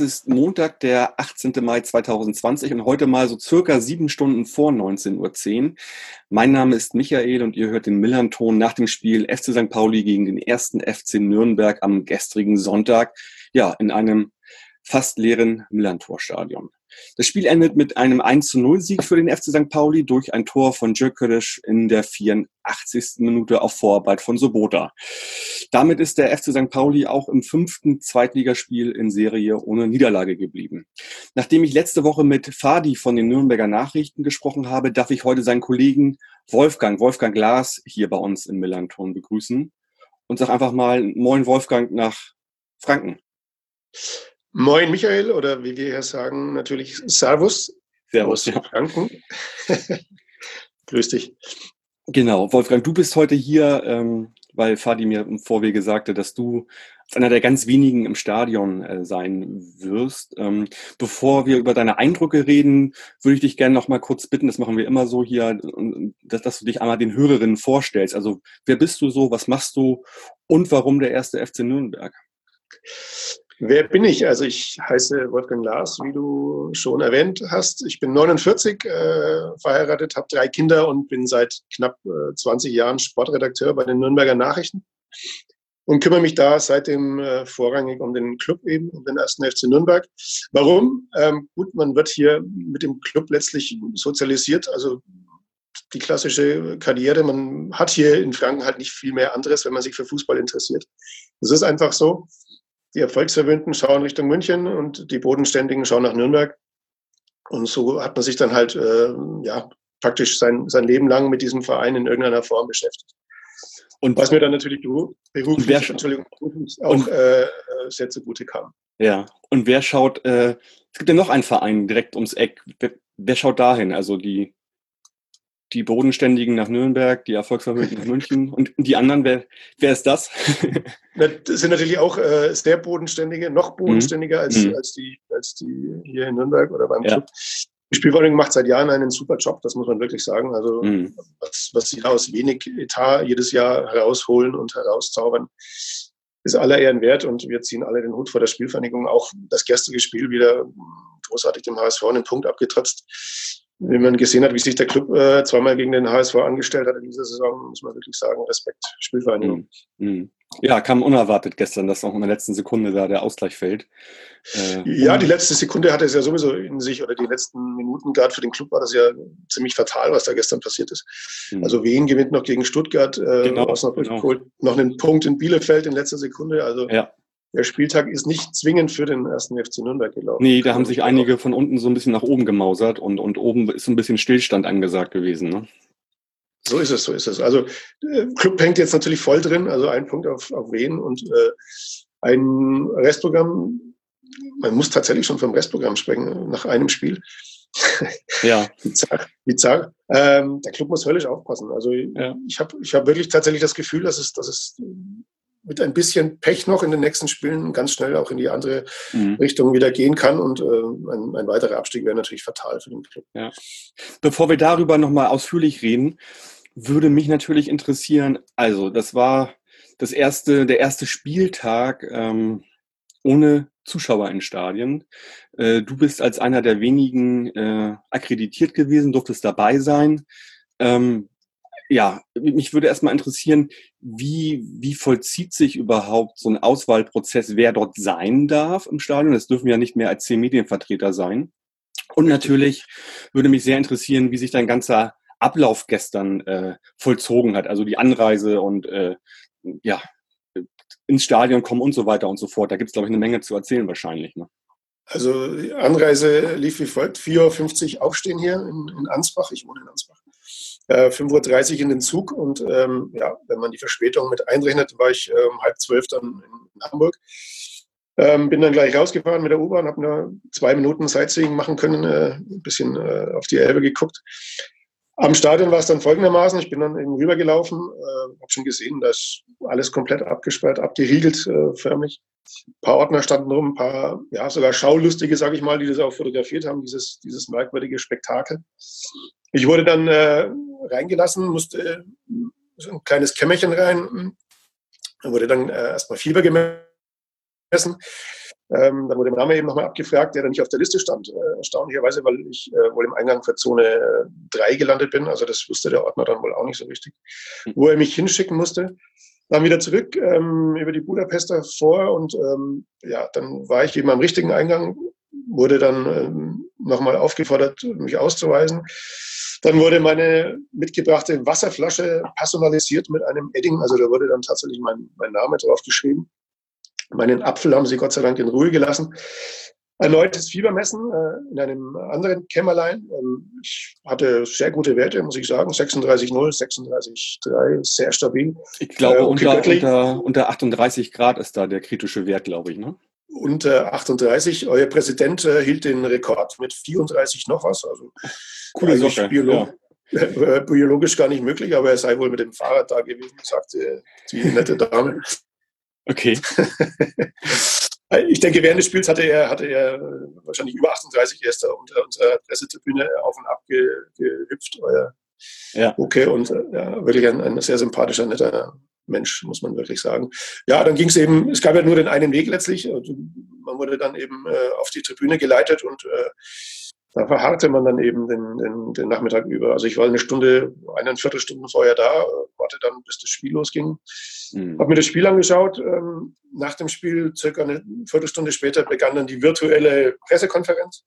es ist Montag, der 18. Mai 2020 und heute mal so circa sieben Stunden vor 19.10 Uhr. Mein Name ist Michael und ihr hört den Millanton nach dem Spiel FC St. Pauli gegen den ersten FC Nürnberg am gestrigen Sonntag. Ja, in einem fast leeren Millantor-Stadion. Das Spiel endet mit einem 1 zu 0 Sieg für den FC St. Pauli durch ein Tor von Djökeres in der 84. Minute auf Vorarbeit von Sobota. Damit ist der FC St. Pauli auch im fünften Zweitligaspiel in Serie ohne Niederlage geblieben. Nachdem ich letzte Woche mit Fadi von den Nürnberger Nachrichten gesprochen habe, darf ich heute seinen Kollegen Wolfgang, Wolfgang Glas hier bei uns im Millanton begrüßen und sag einfach mal Moin Wolfgang nach Franken. Moin Michael oder wie wir hier sagen, natürlich Servus. Servus, ja. Franken. Grüß dich. Genau, Wolfgang, du bist heute hier, ähm, weil Fadi mir im Vorwege sagte, dass du einer der ganz wenigen im Stadion äh, sein wirst. Ähm, bevor wir über deine Eindrücke reden, würde ich dich gerne noch mal kurz bitten, das machen wir immer so hier, dass, dass du dich einmal den Hörerinnen vorstellst. Also wer bist du so, was machst du und warum der erste FC Nürnberg? Wer bin ich? Also ich heiße Wolfgang Lars, wie du schon erwähnt hast. Ich bin 49, äh, verheiratet, habe drei Kinder und bin seit knapp äh, 20 Jahren Sportredakteur bei den Nürnberger Nachrichten und kümmere mich da seitdem äh, vorrangig um den Club eben, um den ersten FC Nürnberg. Warum? Ähm, gut, man wird hier mit dem Club letztlich sozialisiert, also die klassische Karriere. Man hat hier in Franken halt nicht viel mehr anderes, wenn man sich für Fußball interessiert. Das ist einfach so. Die Erfolgsverwöhnten schauen Richtung München und die Bodenständigen schauen nach Nürnberg. Und so hat man sich dann halt äh, ja, praktisch sein, sein Leben lang mit diesem Verein in irgendeiner Form beschäftigt. Und was mir dann natürlich beruflich Entschuldigung, auch und, äh, sehr zugute kam. Ja, und wer schaut, äh, es gibt ja noch einen Verein direkt ums Eck. Wer, wer schaut dahin? Also die die Bodenständigen nach Nürnberg, die Erfolgsvermögen nach München und die anderen, wer, wer ist das? das sind natürlich auch äh, sehr bodenständige, noch bodenständiger mhm. als, mhm. als, die, als die hier in Nürnberg oder beim ja. Club. Die Spielverordnung macht seit Jahren einen super Job, das muss man wirklich sagen. Also mhm. was, was sie da aus wenig Etat jedes Jahr herausholen und herauszaubern, ist aller Ehren wert und wir ziehen alle den Hut vor der Spielvereinigung. Auch das gestrige Spiel wieder großartig dem HSV einen Punkt abgetrotzt wie man gesehen hat, wie sich der Club äh, zweimal gegen den HSV angestellt hat in dieser Saison, muss man wirklich sagen, Respekt, Spielvereinigung. Mhm. Ja, kam unerwartet gestern, dass auch in der letzten Sekunde da der Ausgleich fällt. Äh, ja, die letzte Sekunde hatte es ja sowieso in sich, oder die letzten Minuten, gerade für den Club war das ja ziemlich fatal, was da gestern passiert ist. Mhm. Also Wien gewinnt noch gegen Stuttgart, äh, genau, genau. noch einen Punkt in Bielefeld in letzter Sekunde. Also ja der Spieltag ist nicht zwingend für den ersten FC Nürnberg gelaufen. Nee, da haben sich einige von unten so ein bisschen nach oben gemausert und, und oben ist so ein bisschen Stillstand angesagt gewesen. Ne? So ist es, so ist es. Also äh, Club hängt jetzt natürlich voll drin, also ein Punkt auf, auf Wen und äh, ein Restprogramm. Man muss tatsächlich schon vom Restprogramm sprechen nach einem Spiel. Ja. bizarr. bizarr. Ähm, der Club muss höllisch aufpassen. Also ja. ich habe ich hab wirklich tatsächlich das Gefühl, dass es, dass es mit ein bisschen Pech noch in den nächsten Spielen ganz schnell auch in die andere mhm. Richtung wieder gehen kann. Und äh, ein, ein, weiterer Abstieg wäre natürlich fatal für den Club. Ja. Bevor wir darüber nochmal ausführlich reden, würde mich natürlich interessieren, also das war das erste, der erste Spieltag ähm, ohne Zuschauer in Stadien. Äh, du bist als einer der wenigen äh, akkreditiert gewesen, durftest dabei sein. Ähm, ja, mich würde erstmal interessieren, wie, wie vollzieht sich überhaupt so ein Auswahlprozess, wer dort sein darf im Stadion? Das dürfen ja nicht mehr als zehn Medienvertreter sein. Und natürlich würde mich sehr interessieren, wie sich dein ganzer Ablauf gestern äh, vollzogen hat, also die Anreise und äh, ja, ins Stadion kommen und so weiter und so fort. Da gibt es, glaube ich, eine Menge zu erzählen wahrscheinlich. Ne? Also die Anreise lief wie folgt. 4.50 Uhr aufstehen hier in, in Ansbach. Ich wohne in Ansbach äh, 5.30 Uhr in den Zug und ähm, ja, wenn man die Verspätung mit einrechnet, war ich ähm, halb zwölf dann in, Hamburg. Ähm, bin dann gleich rausgefahren mit der U-Bahn, habe nur zwei Minuten Sightseeing machen können, äh, ein bisschen äh, auf die Elbe geguckt. Am Stadion war es dann folgendermaßen, ich bin dann eben rübergelaufen, äh, habe schon gesehen, dass alles komplett abgesperrt, abgeriegelt äh, förmlich. Ein paar Ordner standen rum, ein paar, ja, sogar Schaulustige, sage ich mal, die das auch fotografiert haben, dieses, dieses merkwürdige Spektakel. Ich wurde dann äh, reingelassen, musste so ein kleines Kämmerchen rein. Da wurde dann äh, erstmal Fieber gemessen. Ähm, dann wurde mein Name eben nochmal abgefragt, der dann nicht auf der Liste stand, äh, erstaunlicherweise, weil ich äh, wohl im Eingang für Zone 3 gelandet bin. Also das wusste der Ordner dann wohl auch nicht so richtig, hm. wo er mich hinschicken musste. Dann wieder zurück ähm, über die Budapester vor und ähm, ja, dann war ich eben am richtigen Eingang, wurde dann ähm, nochmal aufgefordert, mich auszuweisen. Dann wurde meine mitgebrachte Wasserflasche personalisiert mit einem Edding, also da wurde dann tatsächlich mein, mein Name drauf geschrieben. Meinen Apfel haben sie Gott sei Dank in Ruhe gelassen. Erneutes Fiebermessen äh, in einem anderen Kämmerlein. Ähm, ich hatte sehr gute Werte, muss ich sagen. 36,0, 36,3, sehr stabil. Ich glaube, äh, unter, unter, unter 38 Grad ist da der kritische Wert, glaube ich. Ne? Unter 38. Euer Präsident äh, hielt den Rekord mit 34 noch was. Also Coole Sache. Biolog ja. biologisch gar nicht möglich, aber er sei wohl mit dem Fahrrad da gewesen, sagte die nette Dame. Okay. ich denke, während des Spiels hatte er, hatte er wahrscheinlich über 38 erst unter unserer Pressetribüne auf und ab gehüpft. Ja. Okay, und ja, wirklich ein, ein sehr sympathischer, netter Mensch, muss man wirklich sagen. Ja, dann ging es eben, es gab ja nur den einen Weg letztlich. Man wurde dann eben äh, auf die Tribüne geleitet und äh, da verharrte man dann eben den, den, den, Nachmittag über. Also ich war eine Stunde, eine Viertelstunde vorher da, warte dann, bis das Spiel losging. Mhm. Habe mir das Spiel angeschaut. Ähm, nach dem Spiel, circa eine Viertelstunde später, begann dann die virtuelle Pressekonferenz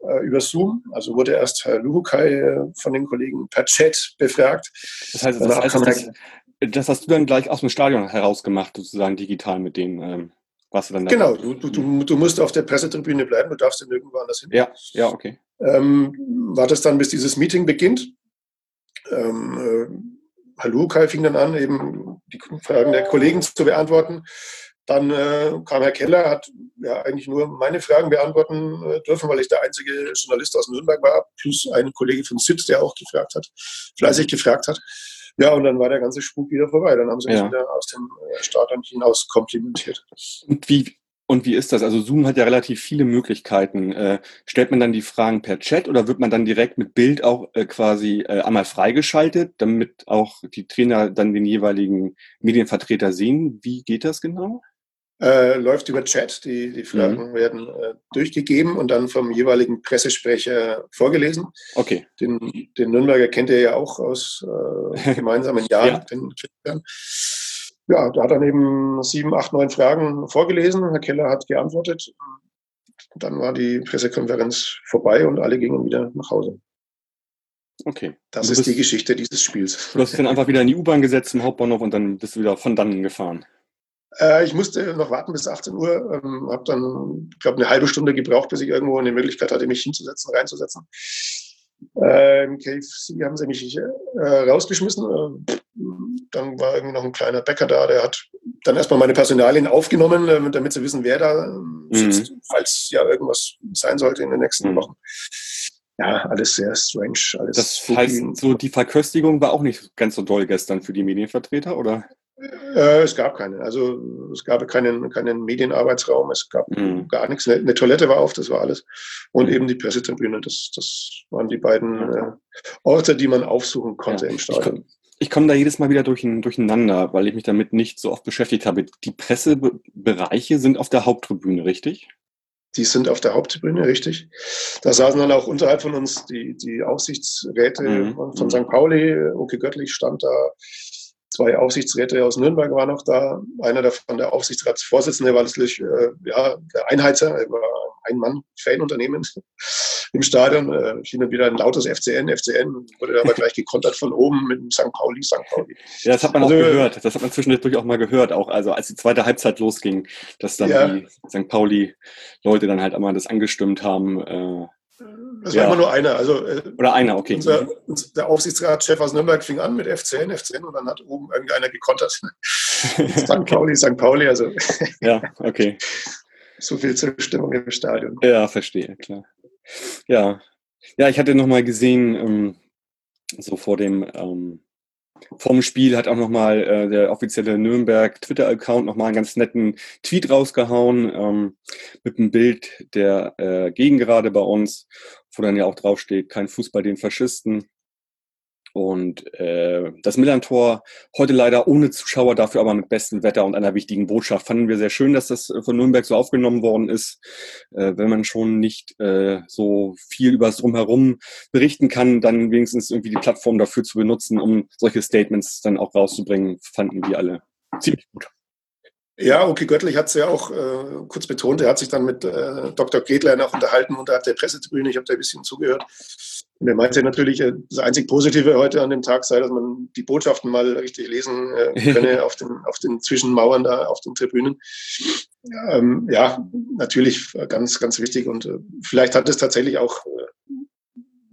äh, über Zoom. Also wurde erst Herr Luhukai äh, von den Kollegen per Chat befragt. Das heißt, das, also das, das, hast du dann gleich aus dem Stadion herausgemacht, sozusagen digital mit denen. Ähm was du dann genau, du, du, du musst auf der Pressetribüne bleiben, du darfst dann irgendwo anders hin. Ja, ja, okay. Ähm, wartest dann, bis dieses Meeting beginnt. Ähm, äh, Hallo, Kai fing dann an, eben die Fragen der Kollegen zu beantworten. Dann äh, kam Herr Keller, hat ja eigentlich nur meine Fragen beantworten äh, dürfen, weil ich der einzige Journalist aus Nürnberg war, plus ein Kollege von SIT, der auch gefragt hat, fleißig gefragt hat. Ja, und dann war der ganze Spuk wieder vorbei. Dann haben sie mich ja. wieder aus dem äh, Stadion hinaus komplimentiert. Und wie, und wie ist das? Also Zoom hat ja relativ viele Möglichkeiten. Äh, stellt man dann die Fragen per Chat oder wird man dann direkt mit Bild auch äh, quasi äh, einmal freigeschaltet, damit auch die Trainer dann den jeweiligen Medienvertreter sehen? Wie geht das genau? Äh, läuft über Chat. Die, die Fragen mhm. werden äh, durchgegeben und dann vom jeweiligen Pressesprecher vorgelesen. Okay. Den, den Nürnberger kennt ihr ja auch aus äh, gemeinsamen Jahren. ja. Ja, da hat dann eben sieben, acht, neun Fragen vorgelesen. Herr Keller hat geantwortet. Dann war die Pressekonferenz vorbei und alle gingen wieder nach Hause. Okay. Das ist die Geschichte dieses Spiels. Du hast dich dann einfach wieder in die U-Bahn gesetzt im Hauptbahnhof und dann bist du wieder von dannen gefahren. Äh, ich musste noch warten bis 18 Uhr, ähm, habe dann, ich glaube, eine halbe Stunde gebraucht, bis ich irgendwo eine Möglichkeit hatte, mich hinzusetzen, reinzusetzen. Äh, Im KFC haben sie mich äh, rausgeschmissen. Äh, dann war irgendwie noch ein kleiner Bäcker da, der hat dann erstmal meine Personalien aufgenommen, äh, damit sie wissen, wer da ähm, sitzt, mhm. falls ja irgendwas sein sollte in den nächsten mhm. Wochen. Ja, alles sehr strange. Alles das heißt, so die Verköstigung war auch nicht ganz so doll gestern für die Medienvertreter, oder? Äh, es gab keine. Also es gab keinen, keinen Medienarbeitsraum, es gab mhm. gar nichts. Eine, Toilette war auf, das war alles. Und mhm. eben die Pressetribüne, das, das waren die beiden äh, Orte, die man aufsuchen konnte ja. im Stadion. Ich, komme da jedes Mal wieder durch, durcheinander, weil ich mich damit nicht so oft beschäftigt habe. Die Pressebereiche sind auf der Haupttribüne, richtig? Die sind auf der Haupttribüne, richtig. Da saßen dann auch unterhalb von uns die, die Aufsichtsräte mhm. von, von St. Pauli. Oke Göttlich stand da zwei Aufsichtsräte aus Nürnberg waren noch da. Einer davon, der Aufsichtsratsvorsitzende, war letztlich äh, ja, der Einheizer, er war ein Mann-Fanunternehmen im Stadion. Äh, hin und wieder ein lautes FCN, FCN, wurde aber gleich gekontert von oben mit dem St. Pauli, St. Pauli. Ja, das hat man also, auch gehört. Das hat man zwischendurch auch mal gehört, auch also als die zweite Halbzeit losging, dass dann ja. die St. Pauli-Leute dann halt einmal das angestimmt haben. Äh, das ja. war immer nur einer. Also, äh, Oder einer, okay. Unser, der Aufsichtsratschef aus Nürnberg fing an mit FCN, FCN und dann hat oben irgendeiner gekontert. St. Pauli, St. Pauli, also. ja, okay. So viel zur Stimmung im Stadion. Ja, verstehe, klar. Ja, ja ich hatte nochmal gesehen, ähm, so vor dem, ähm, Vom Spiel hat auch nochmal äh, der offizielle Nürnberg Twitter-Account nochmal einen ganz netten Tweet rausgehauen ähm, mit einem Bild der äh, Gegengerade bei uns, wo dann ja auch draufsteht, kein Fußball den Faschisten. Und äh, das Millantor heute leider ohne Zuschauer, dafür aber mit bestem Wetter und einer wichtigen Botschaft. Fanden wir sehr schön, dass das von Nürnberg so aufgenommen worden ist. Äh, wenn man schon nicht äh, so viel über das Drumherum berichten kann, dann wenigstens irgendwie die Plattform dafür zu benutzen, um solche Statements dann auch rauszubringen, fanden wir alle ziemlich gut. Ja, okay, Göttlich hat es ja auch äh, kurz betont. Er hat sich dann mit äh, Dr. Gretler noch unterhalten unterhalb der Pressetribüne. Ich habe da ein bisschen zugehört. Und er meinte natürlich, äh, das einzig Positive heute an dem Tag sei, dass man die Botschaften mal richtig lesen äh, könne auf den, auf den Zwischenmauern da, auf den Tribünen. Ähm, ja, natürlich ganz, ganz wichtig. Und äh, vielleicht hat es tatsächlich auch,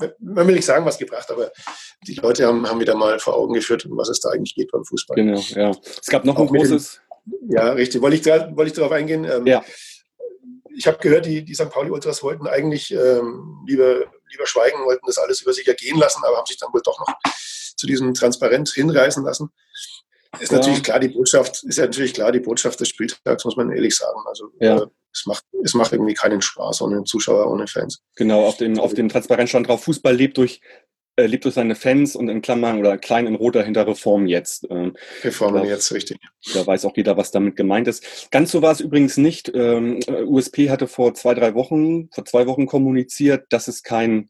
äh, man will nicht sagen, was gebracht, aber die Leute haben, haben wieder mal vor Augen geführt, um was es da eigentlich geht beim Fußball. Genau, ja. Es gab noch auch ein großes ja, richtig. Wollte ich, wollte ich darauf eingehen? Ähm, ja. Ich habe gehört, die, die St. Pauli-Ultras wollten eigentlich ähm, lieber, lieber schweigen, wollten das alles über sich ergehen lassen, aber haben sich dann wohl doch noch zu diesem Transparent hinreißen lassen. Ist ja. natürlich klar, die Botschaft, ist ja natürlich klar, die Botschaft des Spieltags, muss man ehrlich sagen. Also ja. äh, es, macht, es macht irgendwie keinen Spaß ohne Zuschauer, ohne Fans. Genau, auf dem, auf dem Transparent stand drauf, Fußball lebt durch äh, lebt durch seine Fans und in Klammern oder klein in roter hinter Reform jetzt. Ähm, Reformen da, jetzt, richtig. Da weiß auch jeder, was damit gemeint ist. Ganz so war es übrigens nicht. Ähm, USP hatte vor zwei, drei Wochen, vor zwei Wochen kommuniziert, dass es kein,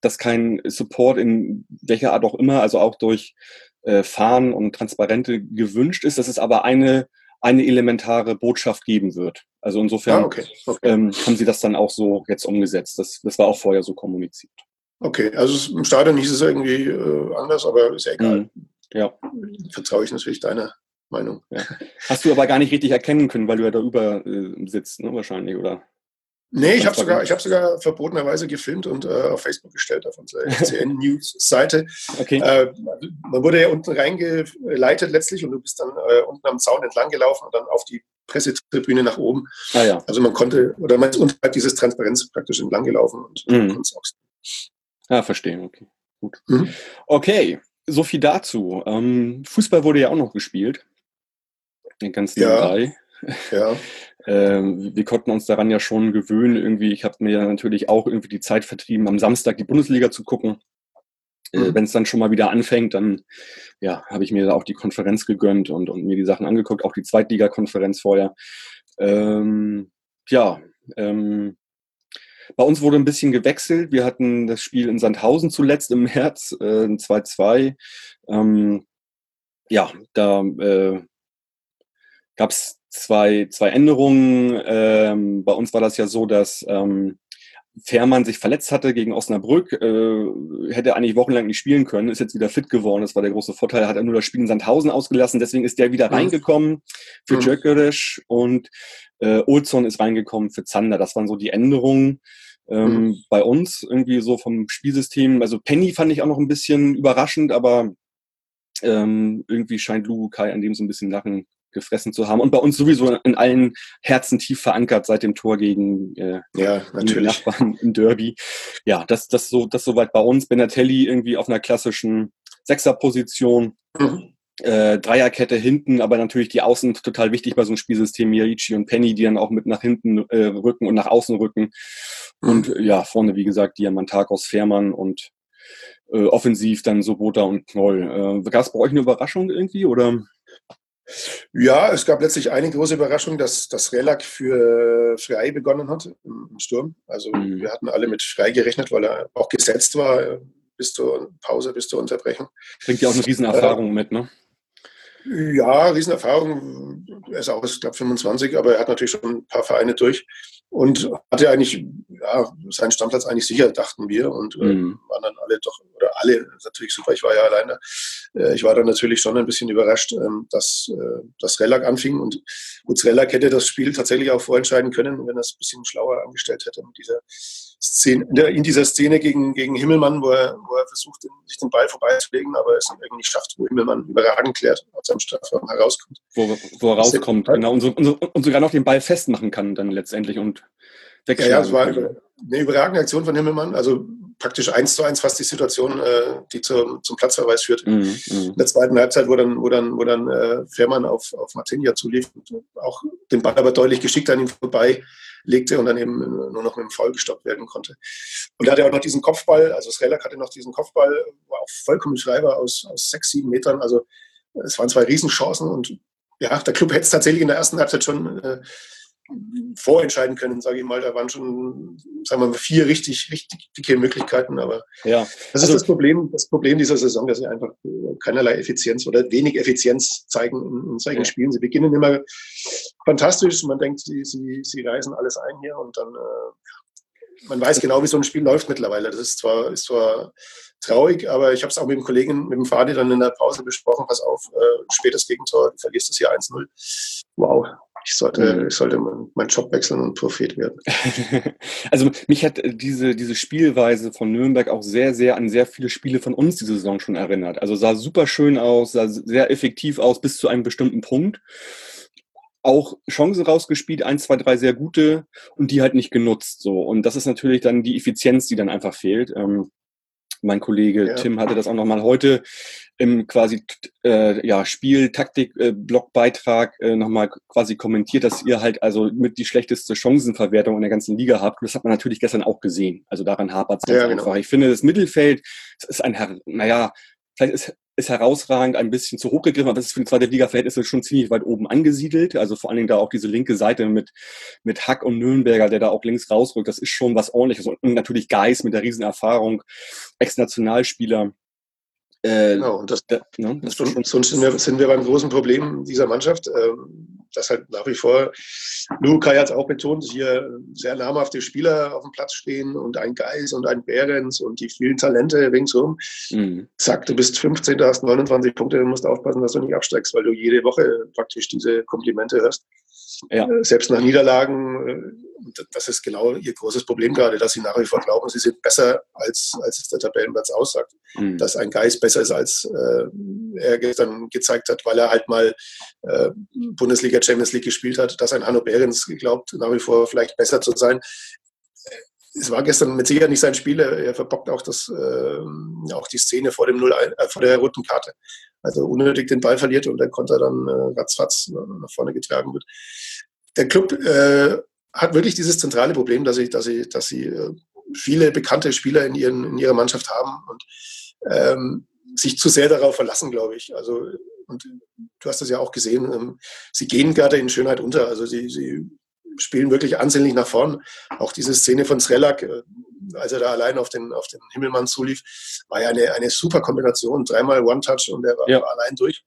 dass kein Support in welcher Art auch immer, also auch durch äh, Fahnen und Transparente gewünscht ist. Dass es aber eine eine elementare Botschaft geben wird. Also insofern ah, okay. Okay. Ähm, haben sie das dann auch so jetzt umgesetzt. Das, das war auch vorher so kommuniziert. Okay, also im Stadion hieß es irgendwie äh, anders, aber ist ja egal. Mhm. Ja. Vertraue ich natürlich deiner Meinung. Ja. Hast du aber gar nicht richtig erkennen können, weil du ja da über äh, sitzt, ne, wahrscheinlich, oder? Nee, ich habe sogar, hab sogar verbotenerweise gefilmt und äh, auf Facebook gestellt auf unserer CN News Seite. Okay. Äh, man wurde ja unten reingeleitet letztlich und du bist dann äh, unten am Zaun entlang gelaufen und dann auf die Pressetribüne nach oben. Ah, ja. Also man konnte, oder man ist unterhalb dieses Transparenz praktisch entlang gelaufen und mhm. konnte es auch ja, verstehe, okay. Gut. Mhm. Okay, so viel dazu. Ähm, Fußball wurde ja auch noch gespielt. Ganz nebenbei. Ja. ja. ähm, wir konnten uns daran ja schon gewöhnen. Irgendwie, ich habe mir natürlich auch irgendwie die Zeit vertrieben, am Samstag die Bundesliga zu gucken. Äh, mhm. Wenn es dann schon mal wieder anfängt, dann ja, habe ich mir da auch die Konferenz gegönnt und, und mir die Sachen angeguckt, auch die Zweitliga-Konferenz vorher. Ähm, ja, ähm, bei uns wurde ein bisschen gewechselt. Wir hatten das Spiel in Sandhausen zuletzt im März, äh, 2-2. Ähm, ja, da äh, gab es zwei, zwei Änderungen. Ähm, bei uns war das ja so, dass ähm, Fährmann sich verletzt hatte gegen Osnabrück, äh, hätte eigentlich wochenlang nicht spielen können, ist jetzt wieder fit geworden. Das war der große Vorteil. Hat er nur das Spiel in Sandhausen ausgelassen, deswegen ist der wieder mhm. reingekommen für mhm. Und äh, Olsson ist reingekommen für Zander. Das waren so die Änderungen. Ähm, mhm. Bei uns irgendwie so vom Spielsystem, also Penny fand ich auch noch ein bisschen überraschend, aber ähm, irgendwie scheint Lugu Kai an dem so ein bisschen Lachen gefressen zu haben. Und bei uns sowieso in allen Herzen tief verankert seit dem Tor gegen äh, ja, natürlich. Nachbarn im Derby. Ja, das, das, so, das soweit bei uns. Benatelli irgendwie auf einer klassischen Sechserposition. Mhm. Äh, Dreierkette hinten, aber natürlich die Außen total wichtig bei so einem Spielsystem. Mirici und Penny, die dann auch mit nach hinten äh, rücken und nach außen rücken. Und mhm. ja, vorne, wie gesagt, Diamantakos, Fährmann und äh, offensiv dann Sobota und Knoll. Äh, Gab es bei euch eine Überraschung irgendwie oder? Ja, es gab letztlich eine große Überraschung, dass das Relak für Frei begonnen hat im Sturm. Also mhm. wir hatten alle mit Frei gerechnet, weil er auch gesetzt war bis zur Pause, bis zur Unterbrechung. Bringt ja auch eine Riesenerfahrung äh, mit, ne? Ja, Riesenerfahrung. Er ist auch, ich glaube, 25, aber er hat natürlich schon ein paar Vereine durch und hatte eigentlich ja, seinen Stammplatz eigentlich sicher, dachten wir. Und äh, mhm. waren dann alle doch, oder alle, natürlich super, ich war ja alleine. Äh, ich war dann natürlich schon ein bisschen überrascht, ähm, dass äh, das Rellac anfing. Und gut, Rellac hätte das Spiel tatsächlich auch vorentscheiden können, wenn er es ein bisschen schlauer angestellt hätte mit dieser Szene, in dieser Szene gegen, gegen Himmelmann, wo er, wo er versucht, sich den Ball vorbeizulegen, aber es irgendwie nicht schafft, wo Himmelmann überragend klärt, aus seinem Strafraum herauskommt. Wo, wo er rauskommt, genau, und, so, und, sogar noch den Ball festmachen kann dann letztendlich und wegschlagen Ja, ja, es war eine, eine überragende Aktion von Himmelmann, also praktisch eins zu eins fast die Situation, äh, die zum, zum Platzverweis führt. Mhm, mhm, In der zweiten Halbzeit, wo dann, wo dann, wo dann äh, Fährmann auf, auf Martinia zulief, auch den Ball aber deutlich geschickt an ihm vorbei legte und dann eben nur noch mit dem Foul gestoppt werden konnte. Und er hatte auch noch diesen Kopfball, also Srelak hatte noch diesen Kopfball, war auch vollkommen war aus, aus sechs, sieben Metern. Also es waren zwei Riesenchancen und ja, der Club hätte es tatsächlich in der ersten Halbzeit schon äh, vorentscheiden können, sage ich mal. Da waren schon, sagen wir mal, vier richtig, richtig dicke Möglichkeiten. Aber ja. das ist also, das Problem, das Problem dieser Saison, dass sie einfach keinerlei Effizienz oder wenig Effizienz zeigen in, in solchen ja. Spielen. Sie beginnen immer fantastisch. Man denkt, sie, sie, sie reisen alles ein hier und dann äh, man weiß genau, wie so ein Spiel läuft mittlerweile. Das ist zwar, ist zwar traurig, aber ich habe es auch mit dem Kollegen, mit dem Fadi dann in der Pause besprochen. Pass auf, äh, spätes Gegentor, du verlierst das hier 1-0. Wow, ich sollte, mhm. ich sollte meinen Job wechseln und Prophet werden. also mich hat diese, diese Spielweise von Nürnberg auch sehr, sehr an sehr viele Spiele von uns diese Saison schon erinnert. Also sah super schön aus, sah sehr effektiv aus bis zu einem bestimmten Punkt. Auch Chancen rausgespielt, eins, zwei, drei sehr gute und die halt nicht genutzt. So. Und das ist natürlich dann die Effizienz, die dann einfach fehlt. Ähm, mein Kollege ja. Tim hatte das auch nochmal heute im quasi äh, ja, Spiel-Taktik-Blogbeitrag äh, nochmal quasi kommentiert, dass ihr halt also mit die schlechteste Chancenverwertung in der ganzen Liga habt. Und das hat man natürlich gestern auch gesehen. Also daran hapert es ja, genau. einfach. Ich finde, das Mittelfeld das ist ein, naja, vielleicht ist ist herausragend ein bisschen zu hoch gegriffen, aber es ist für die zweite Liga-Verhältnisse schon ziemlich weit oben angesiedelt. Also vor allen Dingen da auch diese linke Seite mit, mit Hack und Nürnberger, der da auch links rausrückt. Das ist schon was ordentliches. Und natürlich Geis mit der Riesenerfahrung, Ex-Nationalspieler. Äh, genau, und das, da, ne, das sonst, sonst sind, wir, sind wir beim großen Problem dieser Mannschaft. Ähm, dass halt nach wie vor, Lukai hat es auch betont, hier sehr namhafte Spieler auf dem Platz stehen und ein Geis und ein Behrens und die vielen Talente ringsum. Mhm. Zack, du bist 15, du hast 29 Punkte, du musst aufpassen, dass du nicht absteigst, weil du jede Woche praktisch diese Komplimente hörst. Ja. Äh, selbst nach Niederlagen, äh, das ist genau ihr großes Problem gerade, dass sie nach wie vor glauben, sie sind besser, als, als es der Tabellenplatz aussagt. Mhm. Dass ein Geist besser ist, als äh, er gestern gezeigt hat, weil er halt mal äh, Bundesliga, Champions League gespielt hat, dass ein Hanno Behrens glaubt, nach wie vor vielleicht besser zu sein. Es war gestern mit Sicherheit nicht sein Spiel. Er verbockt auch, das, äh, auch die Szene vor, dem 0 äh, vor der roten Karte. Also unnötig den Ball verliert und der Konter dann äh, ratzfatz nach vorne getragen wird. Der Club äh, hat wirklich dieses zentrale Problem, dass sie, dass sie, dass sie äh, viele bekannte Spieler in, ihren, in ihrer Mannschaft haben und ähm, sich zu sehr darauf verlassen, glaube ich. Also, und du hast das ja auch gesehen, ähm, sie gehen gerade in Schönheit unter. Also sie, sie spielen wirklich ansehnlich nach vorn. Auch diese Szene von Srelak, äh, als er da allein auf den, auf den Himmelmann zulief, war ja eine, eine super Kombination. Dreimal One-Touch und er war, ja. war allein durch.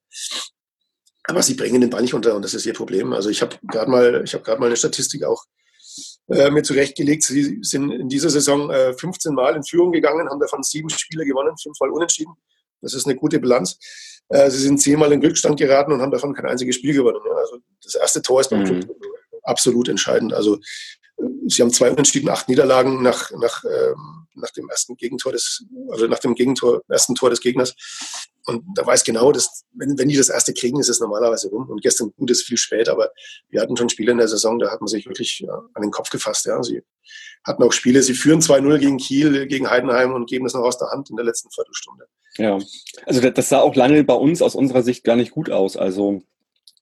Aber sie bringen den Ball nicht unter und das ist ihr Problem. Also ich habe gerade mal, ich habe gerade mal eine Statistik auch äh, mir zurechtgelegt. Sie sind in dieser Saison äh, 15 Mal in Führung gegangen, haben davon sieben Spiele gewonnen, fünfmal unentschieden. Das ist eine gute Bilanz. Äh, sie sind zehnmal in Rückstand geraten und haben davon kein einziges Spiel gewonnen. Also das erste Tor ist beim mhm. Club absolut entscheidend. Also sie haben zwei Unentschieden, acht Niederlagen nach, nach, ähm, nach dem ersten Gegentor des, also nach dem Gegentor, ersten Tor des Gegners. Und da weiß genau, dass, wenn, wenn die das erste kriegen, ist es normalerweise rum. Und gestern gut ist viel spät, aber wir hatten schon Spiele in der Saison, da hat man sich wirklich ja, an den Kopf gefasst. Ja. Sie hatten auch Spiele, sie führen 2-0 gegen Kiel, gegen Heidenheim und geben es noch aus der Hand in der letzten Viertelstunde. Ja, also das sah auch lange bei uns aus unserer Sicht gar nicht gut aus. Also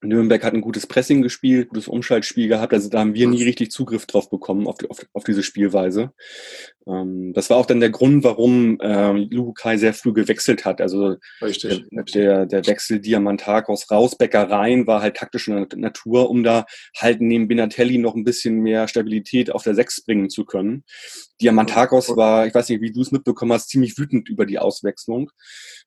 Nürnberg hat ein gutes Pressing gespielt, gutes Umschaltspiel gehabt. Also da haben wir nie richtig Zugriff drauf bekommen auf, die, auf, auf diese Spielweise. Ähm, das war auch dann der Grund, warum ähm, Lukai sehr früh gewechselt hat. Also richtig, der, der, der Wechsel Diamantakos raus, Becker rein, war halt taktische Natur, um da halt neben Benatelli noch ein bisschen mehr Stabilität auf der Sechs bringen zu können. Diamantakos war, ich weiß nicht, wie du es mitbekommen hast, ziemlich wütend über die Auswechslung.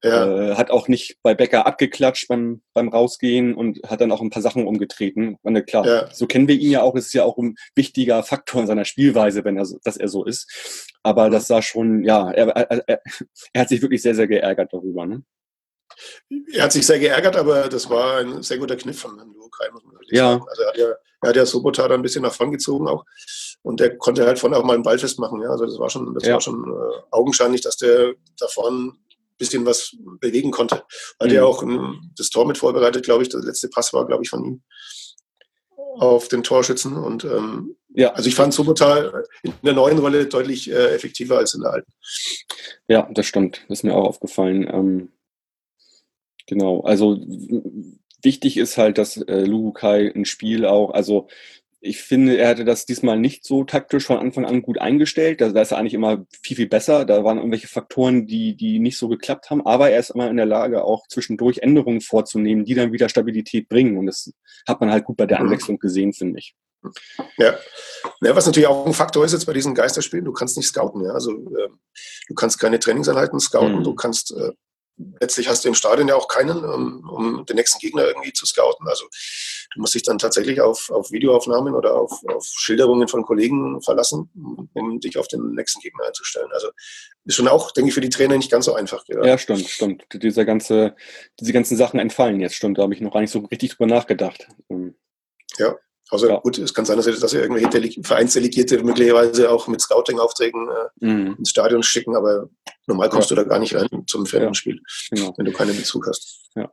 Ja. Äh, hat auch nicht bei Becker abgeklatscht beim, beim Rausgehen und hat dann auch ein paar Sachen umgetreten. Meine, klar, ja. so kennen wir ihn ja auch. Es ist ja auch ein wichtiger Faktor in seiner Spielweise, wenn er, dass er so ist. Aber das sah schon, ja, er, er, er, hat sich wirklich sehr, sehr geärgert darüber. Ne? Er hat sich sehr geärgert, aber das war ein sehr guter Kniff von Lukai, muss man wirklich ja. sagen. Also er hat ja, er hat ja Sobota da ein bisschen nach vorn gezogen auch. Und der konnte halt vorne auch mal einen Ball festmachen. Ja. Also das war schon, das ja. war schon äh, augenscheinlich, dass der da vorne bisschen was bewegen konnte. Hat mhm. ja auch ein, das Tor mit vorbereitet, glaube ich. Der letzte Pass war, glaube ich, von ihm. auf den Torschützen. Und ähm, ja, also ich fand Sobotal in der neuen Rolle deutlich äh, effektiver als in der alten. Ja, das stimmt. Das ist mir auch aufgefallen. Ähm, genau. Also wichtig ist halt, dass äh, Lukai ein Spiel auch, also ich finde, er hatte das diesmal nicht so taktisch von Anfang an gut eingestellt. Da, da ist er eigentlich immer viel, viel besser. Da waren irgendwelche Faktoren, die, die nicht so geklappt haben. Aber er ist immer in der Lage, auch zwischendurch Änderungen vorzunehmen, die dann wieder Stabilität bringen. Und das hat man halt gut bei der mhm. Anwechslung gesehen, finde ich. Ja. ja, was natürlich auch ein Faktor ist jetzt bei diesen Geisterspielen, du kannst nicht scouten. Ja? Also äh, du kannst keine Trainingseinheiten scouten, mhm. du kannst äh, letztlich hast du im Stadion ja auch keinen, um, um, den nächsten Gegner irgendwie zu scouten. Also du musst dich dann tatsächlich auf, auf Videoaufnahmen oder auf, auf, Schilderungen von Kollegen verlassen, um dich auf den nächsten Gegner einzustellen. Also ist schon auch, denke ich, für die Trainer nicht ganz so einfach. Ja, ja stimmt, stimmt. Diese, ganze, diese ganzen Sachen entfallen jetzt, stimmt. Da habe ich noch gar nicht so richtig drüber nachgedacht. Ja. Also ja. gut, es kann sein, dass, dass sie irgendwelche Vereinsdelegierte möglicherweise auch mit Scouting-Aufträgen äh, mhm. ins Stadion schicken, aber normal kommst ja. du da gar nicht rein zum Fernspiel, genau. wenn du keinen Bezug hast. Ja.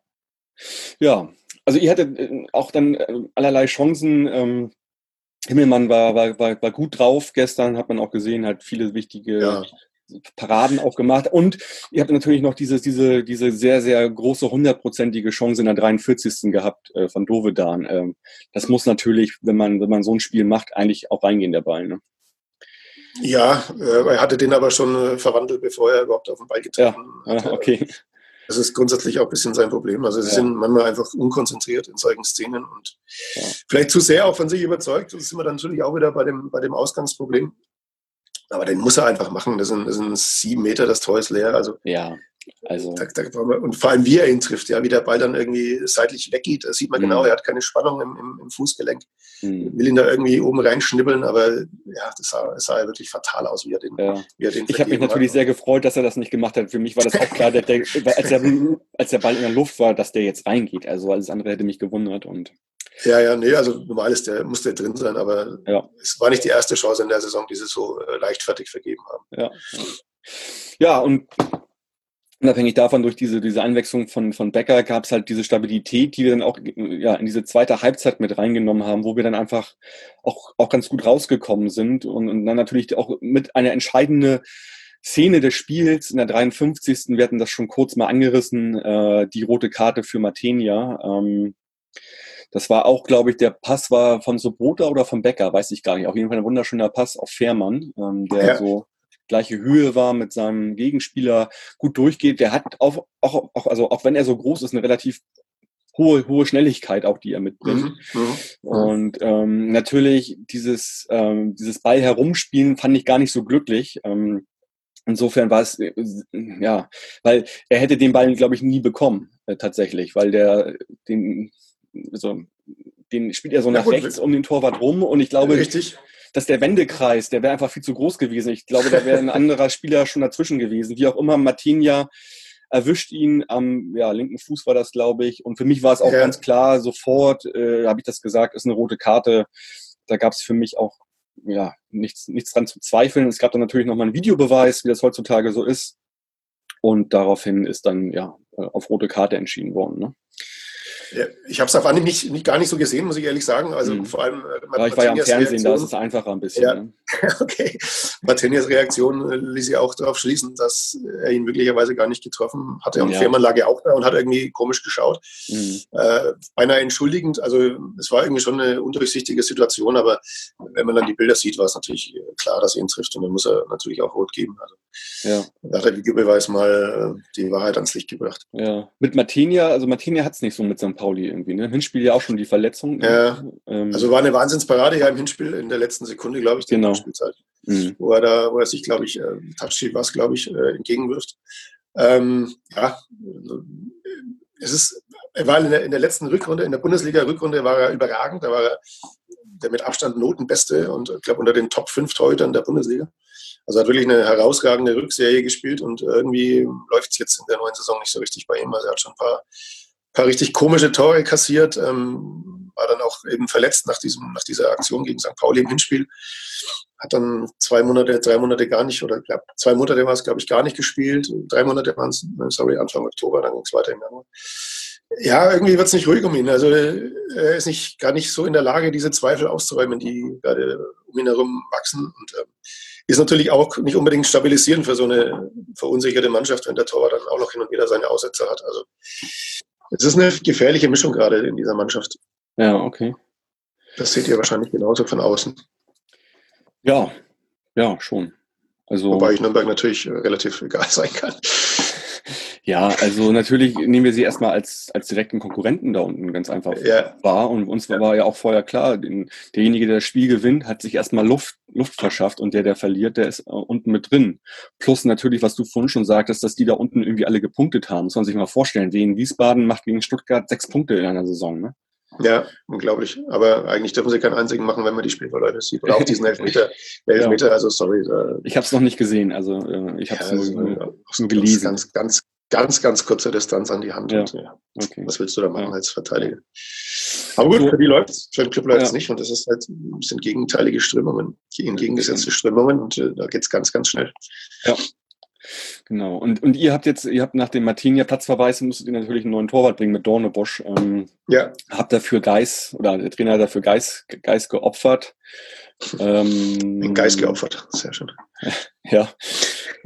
ja, also ihr hattet äh, auch dann äh, allerlei Chancen. Ähm, Himmelmann war, war, war, war gut drauf gestern, hat man auch gesehen, hat viele wichtige. Paraden auch gemacht. Und ihr habt natürlich noch diese, diese, diese sehr, sehr große hundertprozentige Chance in der 43. gehabt äh, von Dovedan. Ähm, das muss natürlich, wenn man, wenn man so ein Spiel macht, eigentlich auch reingehen, der Ball. Ne? Ja, äh, er hatte den aber schon äh, verwandelt, bevor er überhaupt auf den Ball getreten ja. hat. Ah, okay. Das ist grundsätzlich auch ein bisschen sein Problem. Also sie ja. sind manchmal einfach unkonzentriert in solchen Szenen und ja. vielleicht zu sehr auch von sich überzeugt. Das sind wir dann natürlich auch wieder bei dem, bei dem Ausgangsproblem. Aber den muss er einfach machen. Das sind, das sind sieben Meter, das Tor ist leer. Also, ja, also. Da, da, und vor allem, wie er ihn trifft, ja, wie der Ball dann irgendwie seitlich weggeht. Das sieht man mhm. genau, er hat keine Spannung im, im, im Fußgelenk. Mhm. Will ihn da irgendwie oben reinschnibbeln, aber ja, das sah, das sah ja wirklich fatal aus, wie er den, ja. wie er den Ich habe mich natürlich sehr gefreut, dass er das nicht gemacht hat. Für mich war das auch klar, der, der, als, der, als der Ball in der Luft war, dass der jetzt reingeht. Also alles andere hätte mich gewundert und ja, ja, nee, also normal ist der, muss der drin sein, aber ja. es war nicht die erste Chance in der Saison, die sie so äh, leichtfertig vergeben haben. Ja, ja und unabhängig davon, durch diese, diese Einwechslung von, von Becker gab es halt diese Stabilität, die wir dann auch ja, in diese zweite Halbzeit mit reingenommen haben, wo wir dann einfach auch, auch ganz gut rausgekommen sind und, und dann natürlich auch mit einer entscheidende Szene des Spiels in der 53. Wir hatten das schon kurz mal angerissen, äh, die rote Karte für Matenia. Ähm, das war auch, glaube ich, der Pass war von Sobota oder von Becker, weiß ich gar nicht. Auf jeden Fall ein wunderschöner Pass auf Fährmann, ähm, der ja. so gleiche Höhe war mit seinem Gegenspieler, gut durchgeht. Der hat auch, auch, auch, also auch wenn er so groß ist, eine relativ hohe, hohe Schnelligkeit auch, die er mitbringt. Mhm, mhm. Und ähm, natürlich dieses, ähm, dieses Ball herumspielen fand ich gar nicht so glücklich. Ähm, insofern war es, äh, ja, weil er hätte den Ball, glaube ich, nie bekommen, äh, tatsächlich, weil der den also den spielt er so nach ja, rechts um den Torwart rum und ich glaube, Richtig. Dass der Wendekreis, der wäre einfach viel zu groß gewesen. Ich glaube, da wäre ein anderer Spieler schon dazwischen gewesen. Wie auch immer, Martinia erwischt ihn am ja, linken Fuß war das, glaube ich. Und für mich war es auch ja. ganz klar, sofort äh, habe ich das gesagt, ist eine rote Karte. Da gab es für mich auch ja, nichts, nichts dran zu zweifeln. Es gab dann natürlich nochmal einen Videobeweis, wie das heutzutage so ist. Und daraufhin ist dann ja auf rote Karte entschieden worden. Ne? Ich habe es auf Anhieb nicht, nicht, gar nicht so gesehen, muss ich ehrlich sagen. Also mhm. vor allem. Äh, ich war ja am Fernsehen, Reaktion, da ist es einfacher ein bisschen. Ja, ne? okay. Martinias Reaktion äh, ließ ja auch darauf schließen, dass er ihn möglicherweise gar nicht getroffen hatte. Und ja. Fährmann lag ja auch da und hat irgendwie komisch geschaut. Mhm. Äh, beinahe entschuldigend. Also es war irgendwie schon eine undurchsichtige Situation, aber wenn man dann die Bilder sieht, war es natürlich äh, klar, dass er ihn trifft. Und dann muss er natürlich auch rot geben. Also ja. da hat der Videobeweis mal die Wahrheit ans Licht gebracht. Ja. Mit Martinia, also Martinia hat es nicht so mit St. Pauli irgendwie. Ne? Hinspiel ja auch schon die Verletzung. Ja. Ähm, also war eine Wahnsinnsparade ja im Hinspiel in der letzten Sekunde, glaube ich, der genau. Spielzeit. Mhm. Wo er da, wo er sich, glaube ich, äh, Touchsheet was, glaube ich, äh, entgegenwirft. Ähm, ja, es ist, er war in der, in der letzten Rückrunde, in der Bundesliga-Rückrunde war er überragend. Da war er der mit Abstand Notenbeste und ich glaube unter den Top 5 Torhütern der Bundesliga. Also hat wirklich eine herausragende Rückserie gespielt und irgendwie läuft es jetzt in der neuen Saison nicht so richtig bei ihm. Also er hat schon ein paar paar richtig komische Tore kassiert, ähm, war dann auch eben verletzt nach, diesem, nach dieser Aktion gegen St. Pauli im Hinspiel. Hat dann zwei Monate, drei Monate gar nicht, oder glaub, zwei Monate war es, glaube ich, gar nicht gespielt. Drei Monate waren es, sorry, Anfang Oktober, dann ging es weiter im Januar. Ja, irgendwie wird es nicht ruhig um ihn. Also er ist nicht gar nicht so in der Lage, diese Zweifel auszuräumen, die gerade um ihn herum wachsen. Und ähm, ist natürlich auch nicht unbedingt stabilisierend für so eine verunsicherte Mannschaft, wenn der Torwart dann auch noch hin und wieder seine Aussätze hat. Also es ist eine gefährliche Mischung gerade in dieser Mannschaft. Ja, okay. Das seht ihr wahrscheinlich genauso von außen. Ja, ja, schon. Also, Wobei ich Nürnberg natürlich relativ egal sein kann. Ja, also natürlich nehmen wir sie erstmal als, als direkten Konkurrenten da unten ganz einfach ja. wahr. Und uns war, ja auch vorher klar, den, derjenige, der das Spiel gewinnt, hat sich erstmal Luft, Luft verschafft und der, der verliert, der ist äh, unten mit drin. Plus natürlich, was du vorhin schon sagtest, dass die da unten irgendwie alle gepunktet haben. Muss man sich mal vorstellen. Wien Wiesbaden macht gegen Stuttgart sechs Punkte in einer Saison, ne? Ja, unglaublich. Aber eigentlich dürfen sie keinen einzigen machen, wenn man die Spielverläufe sieht. Oder auch diesen Elfmeter. Elfmeter, ja. also sorry. Ich habe es noch nicht gesehen. Also äh, ich habe es ja, nur, nur, nur gelesen. Ganz, ganz, ganz, ganz kurze Distanz an die Hand. Ja. Und, ja, okay. Was willst du da machen als Verteidiger? Aber gut, für die läuft es, für den Club läuft es nicht. Und das ist halt, sind gegenteilige Strömungen, entgegengesetzte Strömungen. Und äh, da geht es ganz, ganz schnell. Ja. Genau. Und, und ihr habt jetzt, ihr habt nach dem Martinia Platzverweis, musstet ihr natürlich einen neuen Torwart bringen mit Dornebosch. Ähm, ja. Habt dafür Geis, oder der Trainer hat dafür Geis, Geis geopfert. Ähm, Den Geist geopfert, sehr schön. ja.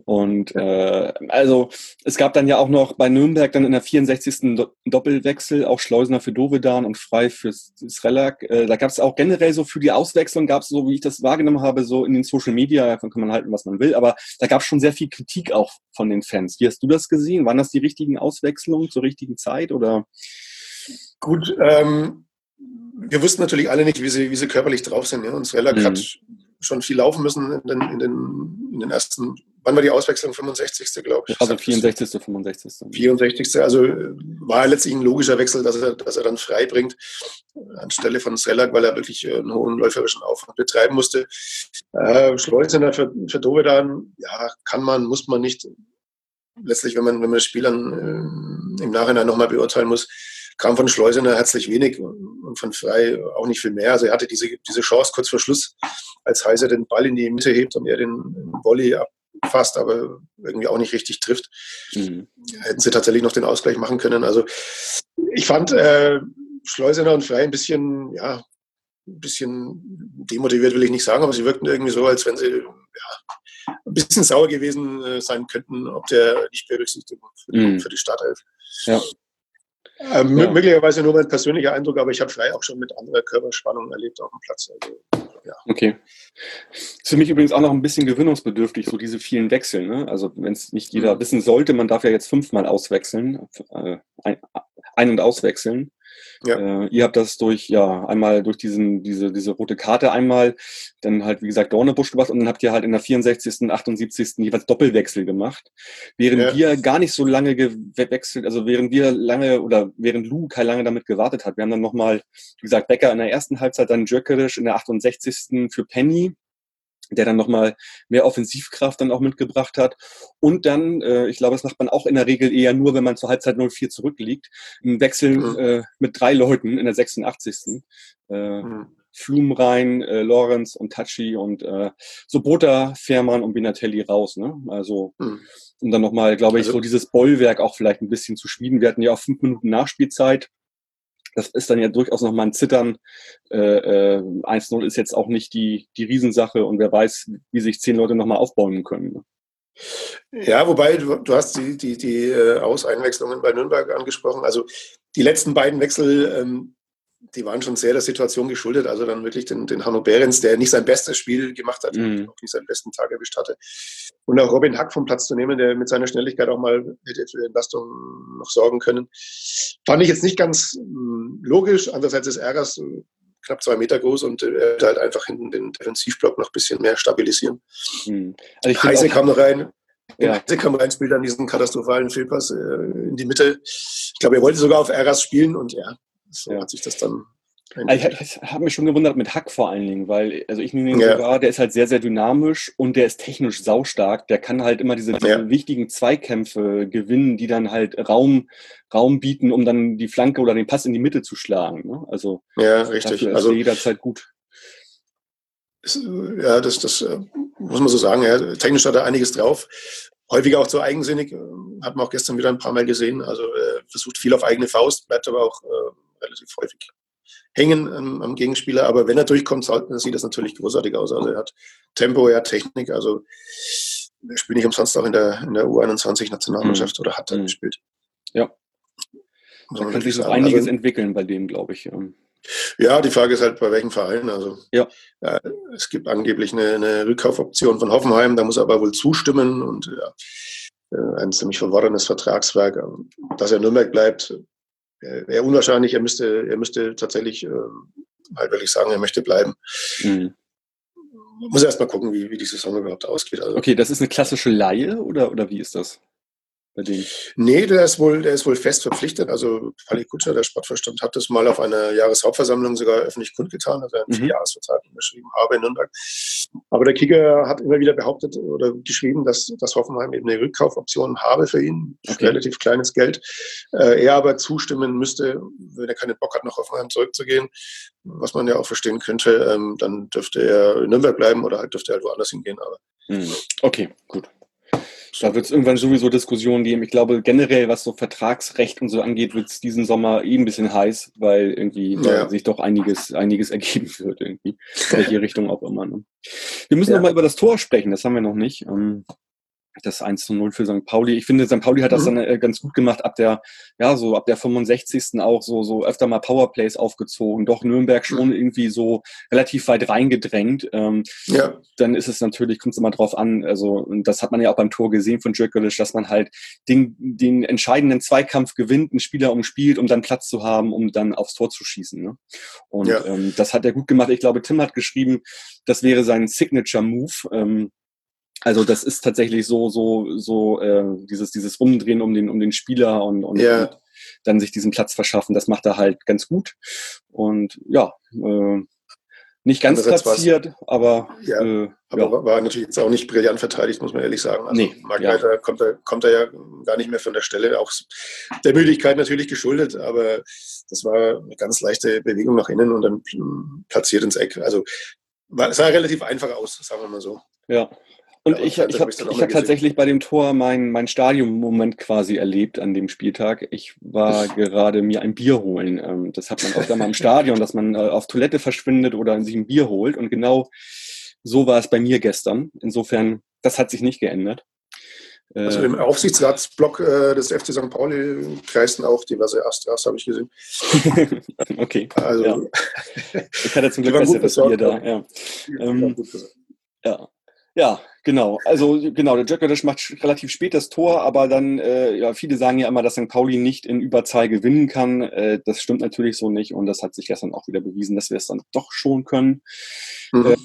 Und äh, also es gab dann ja auch noch bei Nürnberg dann in der 64. Doppelwechsel auch Schleusener für Dovedan und Frei für Srelak. Äh, da gab es auch generell so für die Auswechslung, gab es so, wie ich das wahrgenommen habe, so in den Social Media, davon kann man halten, was man will, aber da gab es schon sehr viel Kritik auch von den Fans. Wie hast du das gesehen? Waren das die richtigen Auswechslungen zur richtigen Zeit oder? Gut, ähm, wir wussten natürlich alle nicht, wie sie, wie sie körperlich drauf sind. Ja? Und Srelak mhm. hat schon viel laufen müssen in den, in den, in den ersten Wann war die Auswechslung? 65. glaube ich. Also 64. 65. 64. Also war letztlich ein logischer Wechsel, dass er, dass er dann frei bringt anstelle von Srelak, weil er wirklich einen hohen läuferischen Aufwand betreiben musste. Äh, Schleusener für, für Dovedan, ja, kann man, muss man nicht. Letztlich, wenn man, wenn man das Spiel dann äh, im Nachhinein nochmal beurteilen muss, kam von Schleusener herzlich wenig und von Frei auch nicht viel mehr. Also er hatte diese, diese Chance kurz vor Schluss, als Heiser den Ball in die Mitte hebt und er den Volley ab, fast, aber irgendwie auch nicht richtig trifft. Mhm. Hätten sie tatsächlich noch den Ausgleich machen können. Also ich fand äh, Schleusener und Frey ein bisschen, ja, ein bisschen demotiviert will ich nicht sagen, aber sie wirkten irgendwie so, als wenn sie ja, ein bisschen sauer gewesen äh, sein könnten, ob der nicht Berücksichtigung für, mhm. für die Startelf. Ja. Ähm, ja. Möglicherweise nur mein persönlicher Eindruck, aber ich habe Frei auch schon mit anderer Körperspannung erlebt auf dem Platz. Also ja. Okay. Ist für mich übrigens auch noch ein bisschen gewöhnungsbedürftig, so diese vielen Wechsel. Ne? Also wenn es nicht jeder mhm. wissen sollte, man darf ja jetzt fünfmal auswechseln, äh, ein, ein- und auswechseln. Ja. Äh, ihr habt das durch, ja, einmal durch diesen, diese, diese rote Karte einmal, dann halt, wie gesagt, Dornebusch gemacht und dann habt ihr halt in der 64., 78. jeweils Doppelwechsel gemacht. Während ja. wir gar nicht so lange gewechselt, also während wir lange oder während Lou kein lange damit gewartet hat. Wir haben dann nochmal, wie gesagt, Becker in der ersten Halbzeit, dann Jökerisch in der 68. für Penny der dann nochmal mehr Offensivkraft dann auch mitgebracht hat. Und dann, äh, ich glaube, das macht man auch in der Regel eher nur, wenn man zur Halbzeit 0-4 zurückliegt, ein Wechsel mhm. äh, mit drei Leuten in der 86. Äh, mhm. Flum rein, äh, Lorenz und Tachi und äh, Sobota, Fährmann und Binatelli raus. Ne? Also, mhm. um dann nochmal, glaube ich, also, so dieses Bollwerk auch vielleicht ein bisschen zu schmieden. Wir hatten ja auch fünf Minuten Nachspielzeit das ist dann ja durchaus nochmal ein Zittern. Äh, äh, 1-0 ist jetzt auch nicht die, die Riesensache und wer weiß, wie sich zehn Leute nochmal aufbauen können. Ne? Ja, wobei du, du hast die, die, die äh, Auseinwechslungen bei Nürnberg angesprochen. Also die letzten beiden Wechsel, ähm, die waren schon sehr der Situation geschuldet. Also dann wirklich den, den Hanno Behrens, der nicht sein bestes Spiel gemacht hat, mhm. auch nicht seinen besten Tag erwischt hatte. Und auch Robin Hack vom Platz zu nehmen, der mit seiner Schnelligkeit auch mal hätte für Entlastung noch sorgen können. Fand ich jetzt nicht ganz mh, logisch. Andererseits ist Ärgers äh, knapp zwei Meter groß und äh, er wird halt einfach hinten den Defensivblock noch ein bisschen mehr stabilisieren. Mhm. Also Heise kam noch rein. Ja. Heise kam rein, spielt dann diesen katastrophalen Fehlpass äh, in die Mitte. Ich glaube, er wollte sogar auf Ärgers spielen und ja, so ja. hat sich das dann. Also ich, ich habe mich schon gewundert mit Hack vor allen Dingen, weil, also ich nehme ihn ja. sogar, der ist halt sehr, sehr dynamisch und der ist technisch saustark. Der kann halt immer diese, diese ja. wichtigen Zweikämpfe gewinnen, die dann halt Raum, Raum bieten, um dann die Flanke oder den Pass in die Mitte zu schlagen. Ne? Also, ja, richtig. Dafür also jederzeit gut. Ja, das, das äh, muss man so sagen. Ja. Technisch hat er einiges drauf häufig auch zu eigensinnig, hat man auch gestern wieder ein paar Mal gesehen. Also äh, versucht viel auf eigene Faust, bleibt aber auch äh, relativ häufig hängen am, am, Gegenspieler. Aber wenn er durchkommt, sieht das natürlich großartig aus. Also er hat Tempo, er hat Technik. Also er spielt nicht umsonst auch in der, in der U21-Nationalmannschaft mhm. oder hat er mhm. gespielt. Ja. Da kann sich noch einiges also, entwickeln bei dem, glaube ich. Ja, die Frage ist halt, bei welchem Verein. Also ja. äh, es gibt angeblich eine, eine, Rückkaufoption von Hoffenheim, da muss er aber wohl zustimmen und ja, äh, ein ziemlich verworrenes Vertragswerk. Ähm, dass er Nürnberg bleibt, eher unwahrscheinlich. Er müsste, er müsste tatsächlich äh, halt wirklich sagen, er möchte bleiben. Mhm. Muss erst mal gucken, wie, wie die Saison überhaupt ausgeht. Also, okay, das ist eine klassische Laie oder, oder wie ist das? Bei denen? Nee, der ist wohl, der ist wohl fest verpflichtet. Also Pali Kutscher, der Sportverstand, hat das mal auf einer Jahreshauptversammlung sogar öffentlich kundgetan, dass er einen mhm. Vierjahresvertrag unterschrieben habe in Nürnberg. Aber der Kicker hat immer wieder behauptet oder geschrieben, dass, dass Hoffenheim eben eine Rückkaufoption habe für ihn. Okay. Relativ kleines Geld. Äh, er aber zustimmen müsste, wenn er keinen Bock hat, nach Hoffenheim zurückzugehen, was man ja auch verstehen könnte, ähm, dann dürfte er in Nürnberg bleiben oder halt dürfte er halt woanders hingehen. Aber mhm. Okay, gut. Da wird es irgendwann sowieso Diskussionen geben. Ich glaube, generell, was so Vertragsrecht und so angeht, wird es diesen Sommer eh ein bisschen heiß, weil irgendwie ja. sich doch einiges, einiges ergeben wird, irgendwie. Welche Richtung auch immer. Ne? Wir müssen ja. noch mal über das Tor sprechen, das haben wir noch nicht. Ähm, das 1 zu 0 für St. Pauli. Ich finde, St. Pauli hat das mhm. dann äh, ganz gut gemacht, ab der, ja, so ab der 65. auch so, so öfter mal Powerplays aufgezogen. Doch Nürnberg mhm. schon mhm. irgendwie so relativ weit reingedrängt. Ähm, ja. Dann ist es natürlich, kommt es immer drauf an, also, und das hat man ja auch beim Tor gesehen von Djokovic, dass man halt den, den entscheidenden Zweikampf gewinnt, einen Spieler umspielt, um dann Platz zu haben, um dann aufs Tor zu schießen. Ne? Und ja. ähm, das hat er gut gemacht. Ich glaube, Tim hat geschrieben, das wäre sein Signature Move. Ähm, also das ist tatsächlich so, so, so äh, dieses, dieses Rumdrehen um den, um den Spieler und, und, ja. und dann sich diesen Platz verschaffen, das macht er halt ganz gut. Und ja, äh, nicht ganz platziert, aber, ja, äh, aber ja. war natürlich jetzt auch nicht brillant verteidigt, muss man ehrlich sagen. Also nee, Mark ja. Kommt, er, kommt er ja gar nicht mehr von der Stelle, auch der Müdigkeit natürlich geschuldet, aber das war eine ganz leichte Bewegung nach innen und dann platziert ins Eck. Also war, sah relativ einfach aus, sagen wir mal so. Ja, und ja, ich, ich habe hab tatsächlich bei dem Tor mein, mein Stadion-Moment quasi erlebt an dem Spieltag. Ich war gerade mir ein Bier holen. Ähm, das hat man auch mal im Stadion, dass man äh, auf Toilette verschwindet oder sich ein Bier holt. Und genau so war es bei mir gestern. Insofern, das hat sich nicht geändert. Also im ähm, Aufsichtsratsblock äh, des FC St. Pauli kreisten auch diverse Astras, habe ich gesehen. okay. Also, ja. Ich hatte zum Glück besseres Bier da. Ja. Ähm, ja. Ja, genau. Also genau, der Djokovic macht relativ spät das Tor, aber dann, äh, ja, viele sagen ja immer, dass St. Pauli nicht in Überzahl gewinnen kann. Äh, das stimmt natürlich so nicht und das hat sich gestern auch wieder bewiesen, dass wir es dann doch schon können. Mhm. Äh,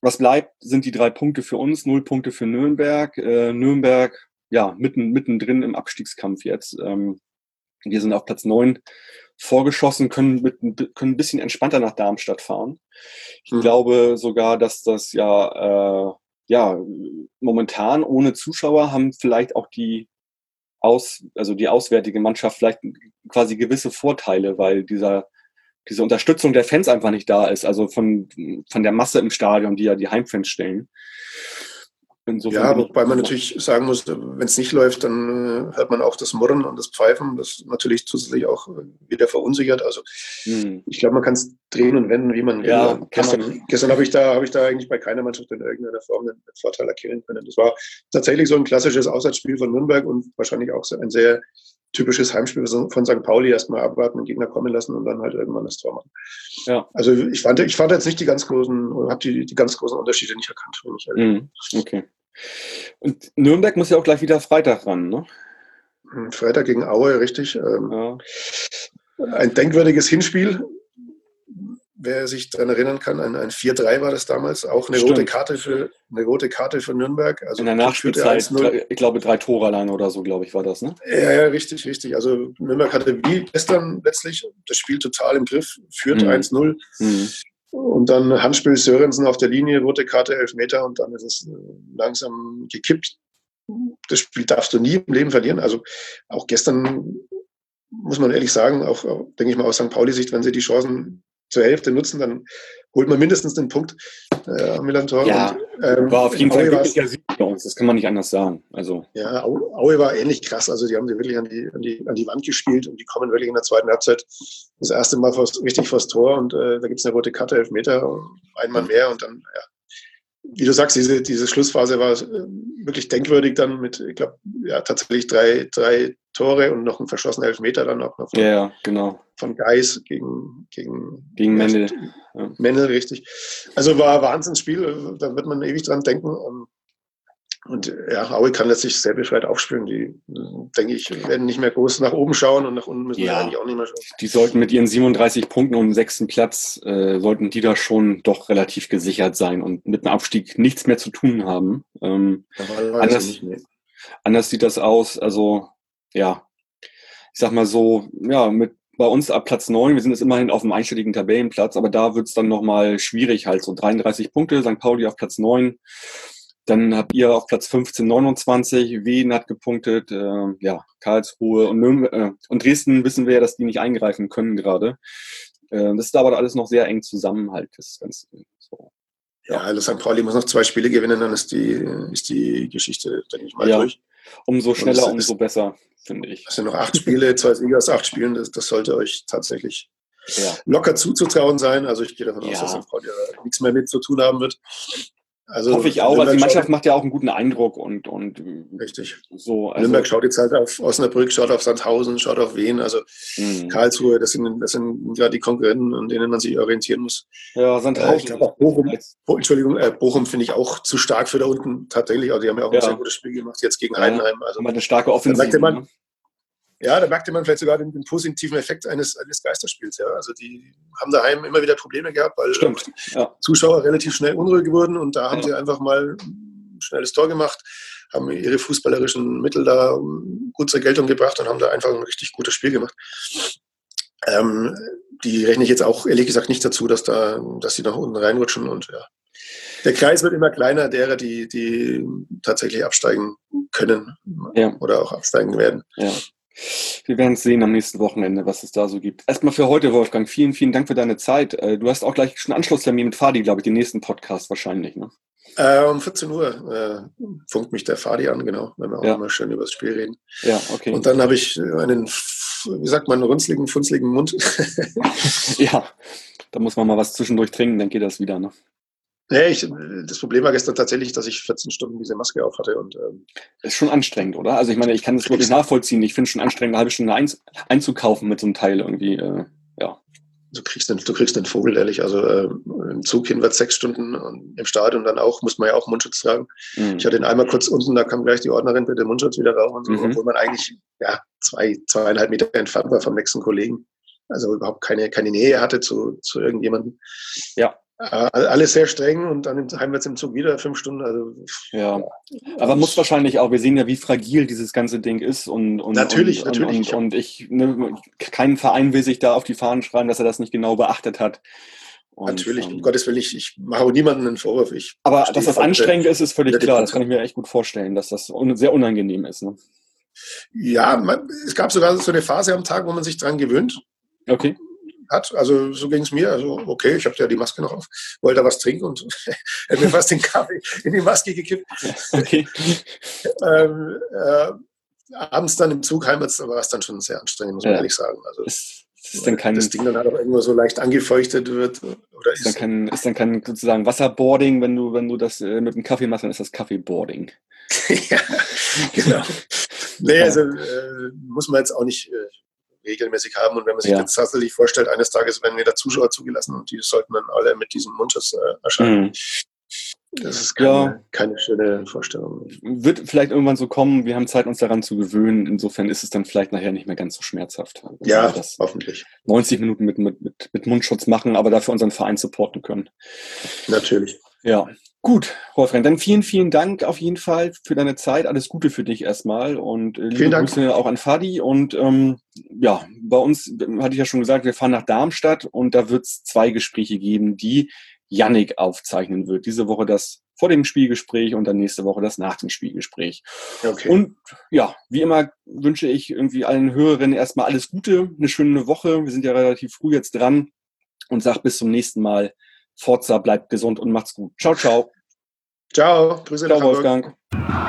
was bleibt, sind die drei Punkte für uns, null Punkte für Nürnberg. Äh, Nürnberg, ja, mitten, mittendrin im Abstiegskampf jetzt. Ähm, wir sind auf Platz neun vorgeschossen, können, mit, können ein bisschen entspannter nach Darmstadt fahren. Ich mhm. glaube sogar, dass das ja, äh, ja, momentan ohne Zuschauer haben vielleicht auch die aus, also die auswärtige Mannschaft vielleicht quasi gewisse Vorteile, weil dieser, diese Unterstützung der Fans einfach nicht da ist, also von, von der Masse im Stadion, die ja die Heimfans stellen. Insofern ja, wobei man natürlich sagen muss, wenn es nicht läuft, dann äh, hört man auch das Murren und das Pfeifen, das natürlich zusätzlich auch äh, wieder verunsichert. Also hm. ich glaube, man kann es drehen und wenden, wie man ja, will. Gestern, gestern habe ich da habe ich da eigentlich bei keiner Mannschaft in irgendeiner Form einen Vorteil erkennen können. Das war tatsächlich so ein klassisches Auswärtsspiel von Nürnberg und wahrscheinlich auch ein sehr typisches Heimspiel von St. Pauli erstmal abwarten, den Gegner kommen lassen und dann halt irgendwann das Tor machen. Ja. Also ich fand, ich fand jetzt nicht die ganz großen, habe die, die ganz großen Unterschiede nicht erkannt. Wenn ich mhm. Okay. Und Nürnberg muss ja auch gleich wieder Freitag ran, ne? Hm, Freitag gegen Aue, richtig. Ähm, ja. Ein denkwürdiges Hinspiel. Wer sich daran erinnern kann, ein, ein 4-3 war das damals, auch eine rote Karte für eine rote Karte für Nürnberg. Also In der Nachspielzeit, ich glaube drei Tore allein oder so, glaube ich, war das, ne? Ja, ja, richtig, richtig. Also Nürnberg hatte wie gestern letztlich das Spiel total im Griff, führt mhm. 1-0. Mhm. Und dann Handspiel Sörensen auf der Linie, rote Karte, elf Meter und dann ist es äh, langsam gekippt. Das Spiel darfst du nie im Leben verlieren. Also auch gestern muss man ehrlich sagen, auch, denke ich mal aus St. Pauli-Sicht, wenn sie die Chancen zur Hälfte nutzen, dann holt man mindestens den Punkt äh, am Millantor. Ja, und, ähm, war auf jeden Fall wirklich Sieg bei uns. Das kann man nicht anders sagen. Also, Ja, Au- Aue war ähnlich krass. Also die haben sie wirklich an die, an, die, an die Wand gespielt und die kommen wirklich in der zweiten Halbzeit das erste Mal vors, richtig vors Tor und äh, da gibt's eine rote Karte, elf Meter, ein Mann mehr und dann, ja. Wie du sagst, diese, diese Schlussphase war äh, wirklich denkwürdig dann mit, ich glaube, ja, tatsächlich drei, drei Tore und noch ein verschossener Elfmeter dann auch noch von, ja, ja, genau. von Geis gegen, gegen, Gegen Mendel. Ja. Mendel, richtig. Also war ein Wahnsinnsspiel, da wird man ewig dran denken. Ähm, Und ja, Aue kann letztlich sehr befreit aufspielen. Die, denke ich, werden nicht mehr groß nach oben schauen und nach unten müssen wir Ja. eigentlich auch nicht mehr schauen. Die sollten mit ihren 37 Punkten und dem sechsten Platz, äh, sollten die da schon doch relativ gesichert sein und mit dem Abstieg nichts mehr zu tun haben. Ähm, Anders- anders sieht das aus. Also, ja, ich sag mal so, ja, mit bei uns ab Platz 9, wir sind jetzt immerhin auf dem einstelligen Tabellenplatz, aber da wird's dann nochmal schwierig, halt so 33 Punkte, St. Pauli auf Platz 9. Dann habt ihr auf Platz 15 29, Wien hat gepunktet, äh, ja, Karlsruhe und, Nürn äh, und Dresden wissen wir ja, dass die nicht eingreifen können gerade. Äh, das ist aber alles noch sehr eng zusammen halt, das Ganze. So. Ja, also St. Pauli muss noch zwei Spiele gewinnen, dann ist die, ist die Geschichte, denke ich mal, Ja. durch. Umso schneller, das- umso besser, finde ich. Es sind noch acht Spiele, zwei Siege aus acht Spielen. Das, das sollte euch tatsächlich Ja. locker zuzutrauen sein. Also ich gehe davon aus, Ja. dass St. Pauli nichts mehr mit zu tun haben wird. Also Hoffe ich auch. Also Nürnberg die Mannschaft macht ja auch einen guten Eindruck und, und äh, richtig. so. Also, Nürnberg schaut jetzt halt auf Osnabrück, schaut auf Sandhausen, schaut auf Wien. Also mh. Karlsruhe, das sind, das sind gerade die Konkurrenten, an denen man sich orientieren muss. ja, Äh, Sandhausen. ich glaube auch Bochum, oh, Entschuldigung, äh, Bochum finde ich auch zu stark für da unten tatsächlich. Also die haben ja auch Ja. ein sehr gutes Spiel gemacht, jetzt gegen Ja. Heidenheim. Also haben wir eine starke Offensive. merkte man- ne? Ja, da merkte man vielleicht sogar den, den positiven Effekt eines, eines Geisterspiels. Ja. Also die haben daheim immer wieder Probleme gehabt, weil Stimmt. Ja. Zuschauer relativ schnell unruhig wurden und da haben Ja. sie einfach mal ein schnelles Tor gemacht, haben ihre fußballerischen Mittel da gut zur Geltung gebracht und haben da einfach ein richtig gutes Spiel gemacht. Ähm, die rechne ich jetzt auch ehrlich gesagt nicht dazu, dass da, dass sie nach unten reinrutschen und ja. Der Kreis wird immer kleiner derer, die, die tatsächlich absteigen können Ja. oder auch absteigen werden. Ja. Wir werden es sehen am nächsten Wochenende, was es da so gibt. Erstmal für heute, Wolfgang. Vielen, vielen Dank für deine Zeit. Äh, Du hast auch gleich schon Anschlusstermin mit Fadi, glaube ich, den nächsten Podcast wahrscheinlich. Ne? Äh, um 14 Uhr äh, funkt mich der Fadi an, genau, wenn wir auch Ja. mal schön über das Spiel reden. Ja, okay. Und dann habe ich einen, wie sagt man, runzligen, funzligen Mund. ja, da muss man mal was zwischendurch trinken, dann geht das wieder. Ne? Nee, ich, das Problem war gestern tatsächlich, dass ich 14 Stunden diese Maske auf hatte und ähm, Ist schon anstrengend, oder? Also ich meine, ich kann das wirklich nachvollziehen. Ich finde es schon anstrengend, eine halbe Stunde ein, einzukaufen mit so einem Teil irgendwie. Äh, ja. du kriegst den, du kriegst den Vogel, ehrlich. Also äh, im Zug hin wird sechs Stunden und im Stadion dann auch, muss man ja auch Mundschutz tragen. Mhm. Ich hatte ihn einmal kurz unten, da kam gleich die Ordnerin bitte Mundschutz wieder rauf und so, Mhm. obwohl man eigentlich ja, zwei, zweieinhalb Meter entfernt war vom nächsten Kollegen. Also überhaupt keine, keine Nähe hatte zu, zu irgendjemandem. Ja. Alles sehr streng und dann im heimwärts im Zug wieder fünf Stunden. Also Ja, aber muss wahrscheinlich auch, wir sehen ja, wie fragil dieses ganze Ding ist und, und Natürlich, und, natürlich. Und, und ich, ne, kein Verein will sich da auf die Fahnen schreiben, dass er das nicht genau beachtet hat. Und, Natürlich, um ähm, Gottes Willen, ich, ich mache auch niemandem einen Vorwurf. Ich aber dass das anstrengend ist, ist völlig klar. Das kann ich mir echt gut vorstellen, dass das un sehr unangenehm ist. Ne? Ja, man, es gab sogar so eine Phase am Tag, wo man sich dran gewöhnt Okay. Hat. Also so ging es mir. Also okay, ich habe ja die Maske noch auf, wollte da was trinken und hätte mir fast den Kaffee in die Maske gekippt. Okay. Ähm, äh, abends dann im Zug heimwärts war es dann schon sehr anstrengend, muss man Ja. ehrlich sagen. Also Ist, ist dann kein, das Ding dann halt auch irgendwo so leicht angefeuchtet wird. Oder ist dann kein, ist dann kein sozusagen Wasserboarding, wenn du, wenn du das äh, mit dem Kaffee machst, dann ist das Kaffeeboarding. ja, genau. Nee, also äh, muss man jetzt auch nicht äh, regelmäßig haben. Und wenn man sich Ja. jetzt tatsächlich vorstellt, eines Tages werden wieder Zuschauer zugelassen und die sollten dann alle mit diesem Mundschutz äh, erscheinen. Mhm. Das ist keine, Ja. keine schöne Vorstellung. Wird vielleicht irgendwann so kommen, wir haben Zeit, uns daran zu gewöhnen. Insofern ist es dann vielleicht nachher nicht mehr ganz so schmerzhaft. wenn Ja, hoffentlich. 90 Minuten mit, mit, mit, mit Mundschutz machen, aber dafür unseren Verein supporten können. Natürlich. Ja, gut, Wolfgang, dann vielen, vielen Dank auf jeden Fall für deine Zeit. Alles Gute für dich erstmal und äh, liebe Vielen Dank. Grüße auch an Fadi. Und ähm, ja, bei uns hatte ich ja schon gesagt, wir fahren nach Darmstadt und da wird es zwei Gespräche geben, die Yannick aufzeichnen wird. Diese Woche das vor dem Spielgespräch und dann nächste Woche das nach dem Spielgespräch. Okay. Und ja, wie immer wünsche ich irgendwie allen Hörerinnen erstmal alles Gute, eine schöne Woche. Wir sind ja relativ früh jetzt dran. und sage bis zum nächsten Mal. Forza, bleibt gesund und macht's gut. Ciao, ciao. Ciao, Grüße Ciao, nach Hamburg. Wolfgang.